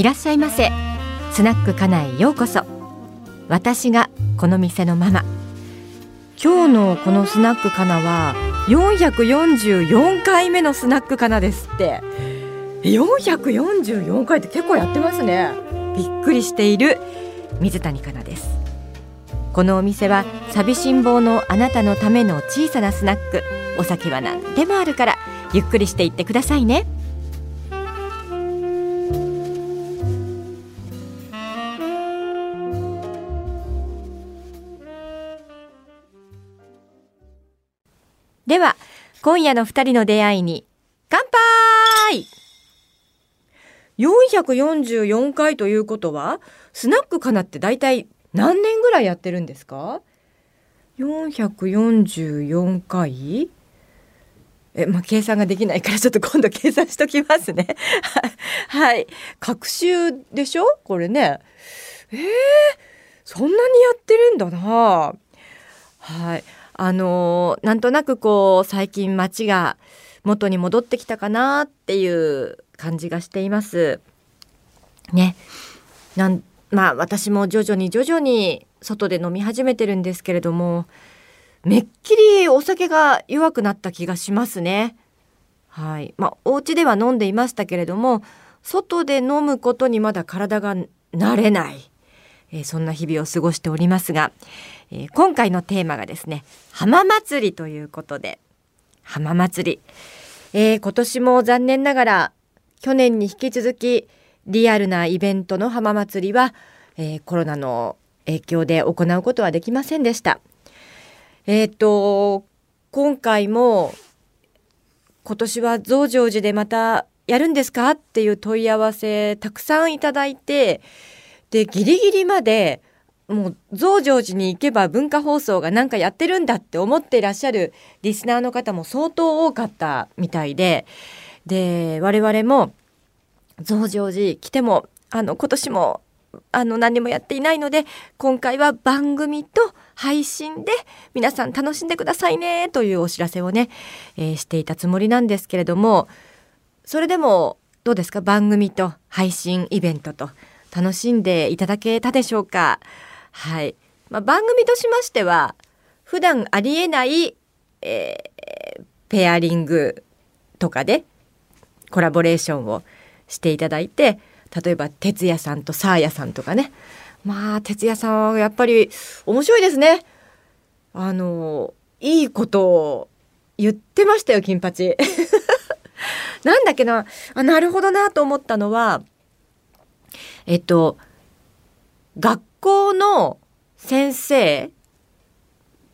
いらっしゃいませ。スナックかなえようこそ。私がこの店のママ。今日のこのスナックかなは444回目のスナックかなですって。444回って結構やってますね。びっくりしている水谷香奈です。このお店は寂しん坊のあなたのための小さなスナック。お酒は何でもあるからゆっくりしていってくださいね。今夜の二人の出会いに乾杯444回ということはスナックかなって大体何年ぐらいやってるんですか？444回？え、まあ、計算ができないからちょっと今度計算しときますね。はい。学習でしょ？これね。えー、そんなにやってるんだな。はい。あのー、なんとなくこう、最近街が元に戻ってきたかなっていう感じがしています。ね。なんまあ私も徐々に徐々に外で飲み始めてるんですけれどもめっきりお酒が弱くなった気がしますね。はい。まあお家では飲んでいましたけれども外で飲むことにまだ体が慣れない、えー、そんな日々を過ごしておりますが、えー、今回のテーマがですね浜祭りということで浜祭り、えー、今年も残念ながら去年に引き続きリアルなイベントの浜祭りは、えー、コロナの影響で行うことはできませんでした。えっ、ー、と今回も今年は増上寺でまたやるんですかっていう問い合わせたくさんいただいてでギリギリまでもう増上寺に行けば文化放送が何かやってるんだって思っていらっしゃるリスナーの方も相当多かったみたいでで我々も増上寺来てもあの今年もあの何もやっていないので今回は番組と配信で皆さん楽しんでくださいねというお知らせをね、えー、していたつもりなんですけれどもそれでもどうですか？番組と配信イベントと。楽しんでいただけたでしょうか？はい、まあ、番組としましては普段ありえない、えー、ペアリングとかでコラボレーションをしていただいて例えば哲也さんとサーヤさんとかね。まあ哲也さんはやっぱり面白いですね。あのいいことを言ってましたよ金八。なんだっけな。あなるほどなと思ったのはえっと学校の先生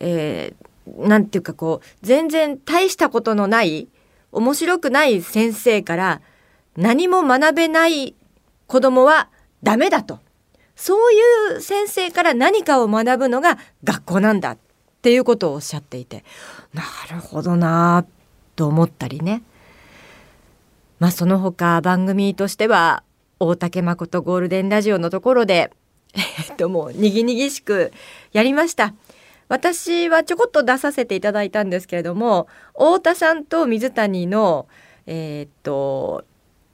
えー、なんていうかこう全然大したことのない面白くない先生から何も学べない子供はダメだと。そういう先生から何かを学ぶのが学校なんだっていうことをおっしゃっていて、なるほどなと思ったりね。まあその他番組としては大竹誠ゴールデンラジオのところで、えっともうにぎにぎしくやりました。私はちょこっと出させていただいたんですけれども太田さんと水谷のえー、っと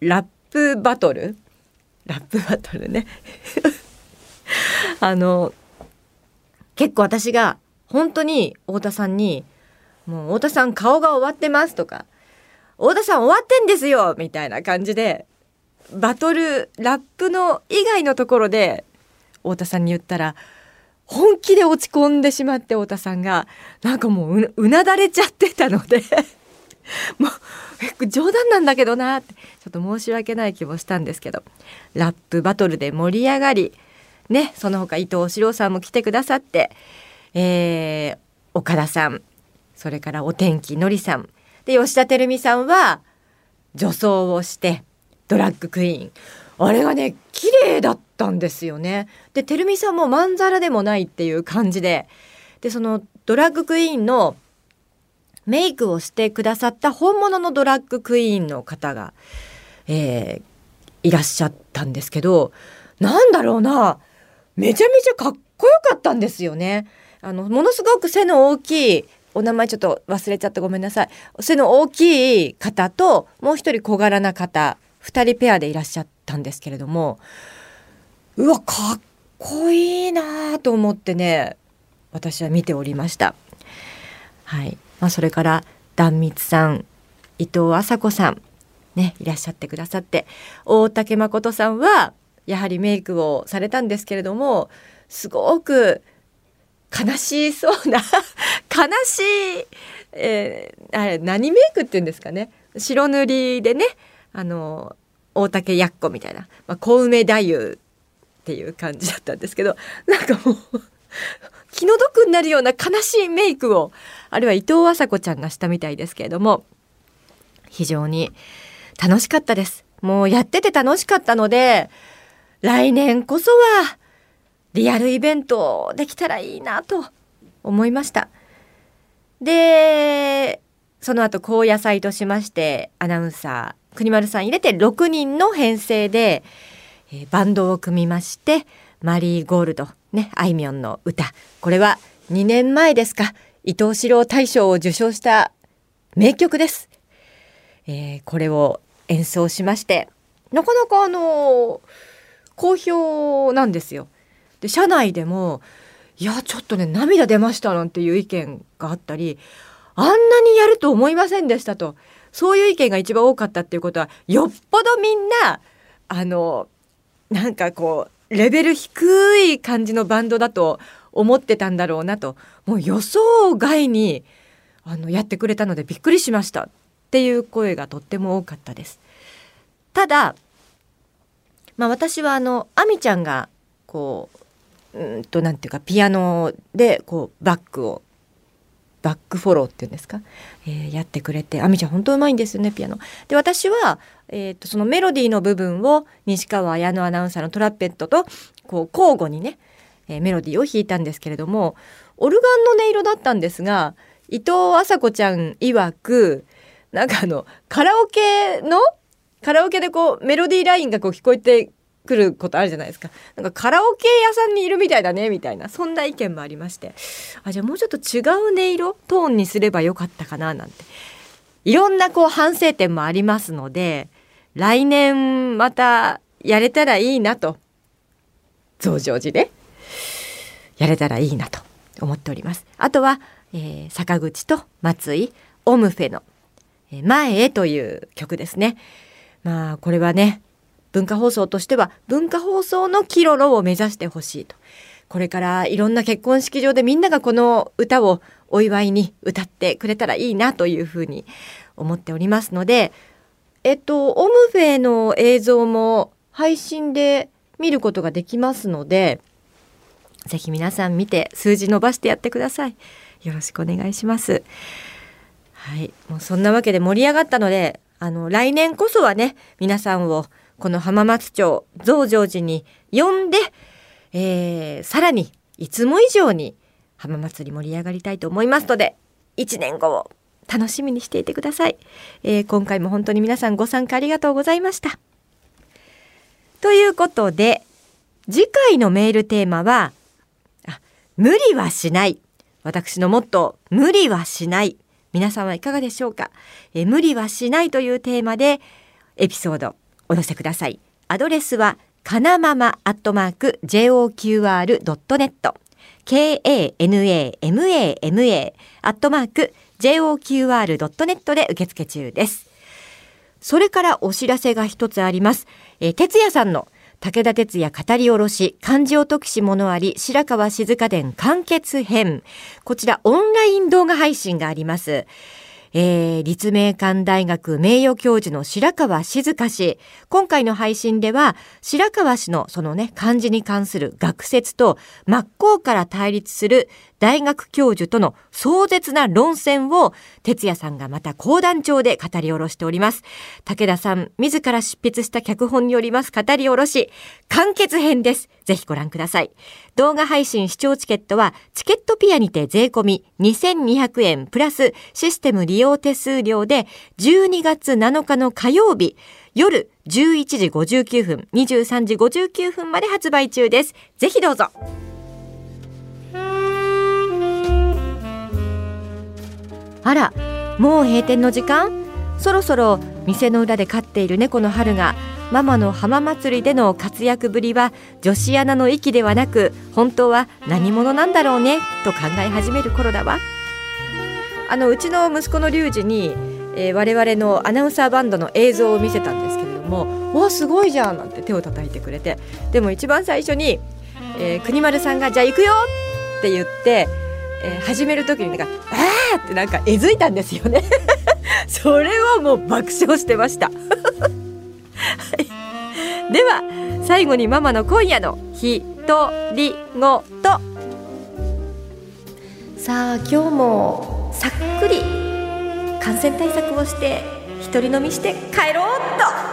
ラップバトルラップバトルね あの結構私が本当に太田さんに「もう太田さん顔が終わってます」とか「太田さん終わってんですよ」みたいな感じでバトルラップの以外のところで太田さんに言ったら本気で落ち込んでしまって太田さんがなんかもううなだれちゃってたので。もう冗談なんだけどなってちょっと申し訳ない気もしたんですけど。ラップバトルで盛り上がりねその他伊藤四郎さんも来てくださって、えー、岡田さんそれからお天気のりさんで吉田照美さんは女装をしてドラッグクイーンあれがね綺麗だったんですよね。で照美さんもまんざらでもないっていう感じででそのドラッグクイーンのメイクをしてくださった本物のドラッグクイーンの方が、えー、いらっしゃったんですけどなんだろうなめちゃめちゃかっこよかったんですよね。あのものすごく背の大きいお名前ちょっと忘れちゃってごめんなさい背の大きい方ともう一人小柄な方2人ペアでいらっしゃったんですけれどもうわかっこいいなと思ってね私は見ておりました。はいまあ、それから壇蜜さん伊藤麻子さんねいらっしゃってくださって大竹誠さんはやはりメイクをされたんですけれどもすごく悲しそうな 悲しい、えー、あれ何メイクって言うんですかね白塗りでねあの大竹やっこみたいな、まあ、小梅太夫っていう感じだったんですけど なんかもう気の毒になるような悲しいメイクをあるいは伊藤麻子ちゃんがしたみたいですけれども非常に楽しかったです。もうやってて楽しかったので来年こそはリアルイベントできたらいいなと思いました。でその後高野菜としましてアナウンサー国丸さん入れて6人の編成で、えー、バンドを組みましてマリーゴールドねあいみょんの歌。これは2年前ですか。伊藤四郎大賞を受賞した名曲です、えー、これを演奏しましてなかなかあの好評なんですよ。で社内でもいやちょっとね涙出ましたなんていう意見があったりあんなにやると思いませんでしたと。そういう意見が一番多かったっていうことはよっぽどみんなあのなんかこうレベル低い感じのバンドだと思ってたんだろうなともう予想外にあのやってくれたのでびっくりしましたっていう声がとっても多かったです。ただ、まあ、私はあの亜美ちゃんがこううんとなんていうかピアノでこうバックをバックフォローっていうんですか、えー、やってくれてあみちゃん本当うまいんですよねピアノ。で私は、えーと、そのメロディーの部分を西川綾乃アナウンサーのトラペットとこう交互にね、えー、メロディーを弾いたんですけれどもオルガンの音色だったんですが伊藤麻子ちゃん曰くなんかあのカラオケのカラオケでこうメロディーラインがこう聞こえて来ることあるじゃないですか。なんかカラオケ屋さんにいるみたいだねみたいな。そんな意見もありまして。あじゃあもうちょっと違う音色トーンにすればよかったかななんて。いろんなこう反省点もありますので来年またやれたらいいなと。増上寺で。やれたらいいなと。思っております。あとは、えー、坂口と松井オムフェの「前へ」という曲ですね。まあこれはね文化放送としては文化放送のキロロを目指してほしいと。これからいろんな結婚式場でみんながこの歌をお祝いに歌ってくれたらいいなというふうに思っておりますのでえっとオムフェの映像も配信で見ることができますのでぜひ皆さん見て数字伸ばしてやってください。よろしくお願いします。はい。もうそんなわけで盛り上がったのであの来年こそはね皆さんをこの浜松町増上寺に呼んで、えー、さらにいつも以上に浜祭り盛り上がりたいと思いますので1年後を楽しみにしていてください、えー、今回も本当に皆さんご参加ありがとうございました。ということで次回のメールテーマはあ無理はしない。私のモットー無理はしない。皆さんはいかがでしょうか、えー、無理はしないというテーマでエピソードお寄せください。アドレスはかなままアットマーク JOQR.net k-a-n-a-m-a-m-a アットマーク JOQR.net で受付中です。それからお知らせが一つあります。えー、哲也さんの武田鉄矢語り下ろし漢字を解くし物あり白川静香伝完結編こちらオンライン動画配信がありますえー、立命館大学名誉教授の白川静香氏。今回の配信では、白川氏のそのね、漢字に関する学説と、真っ向から対立する大学教授との壮絶な論戦を、哲也さんがまた講談調で語り下ろしております。武田さん、自ら執筆した脚本によります語り下ろし、完結編です。ぜひご覧ください。動画配信視聴チケットは、チケットピアにて税込み2200円プラスシステム利用手数料で、12月7日の火曜日、夜11時59分、23時59分まで発売中です。ぜひどうぞ。あらもう閉店の時間？そろそろ店の裏で飼っている猫の春がママの浜祭りでの活躍ぶりは女子アナの域ではなく本当は何者なんだろうねと考え始める頃だわあのうちの息子のリュウジに、えー、我々のアナウンサーバンドの映像を見せたんですけれども「わすごいじゃん!」なんて手を叩いてくれてでも一番最初に、えー、国丸さんが「じゃあ行くよ!」って言って、えー、始める時になんか「あー!」ってなんかえずいたんですよね。それはもう爆笑してました。はい。では最後にママの今夜のひとりごと。さあ今日もさっくり感染対策をして一人飲みして帰ろうっと。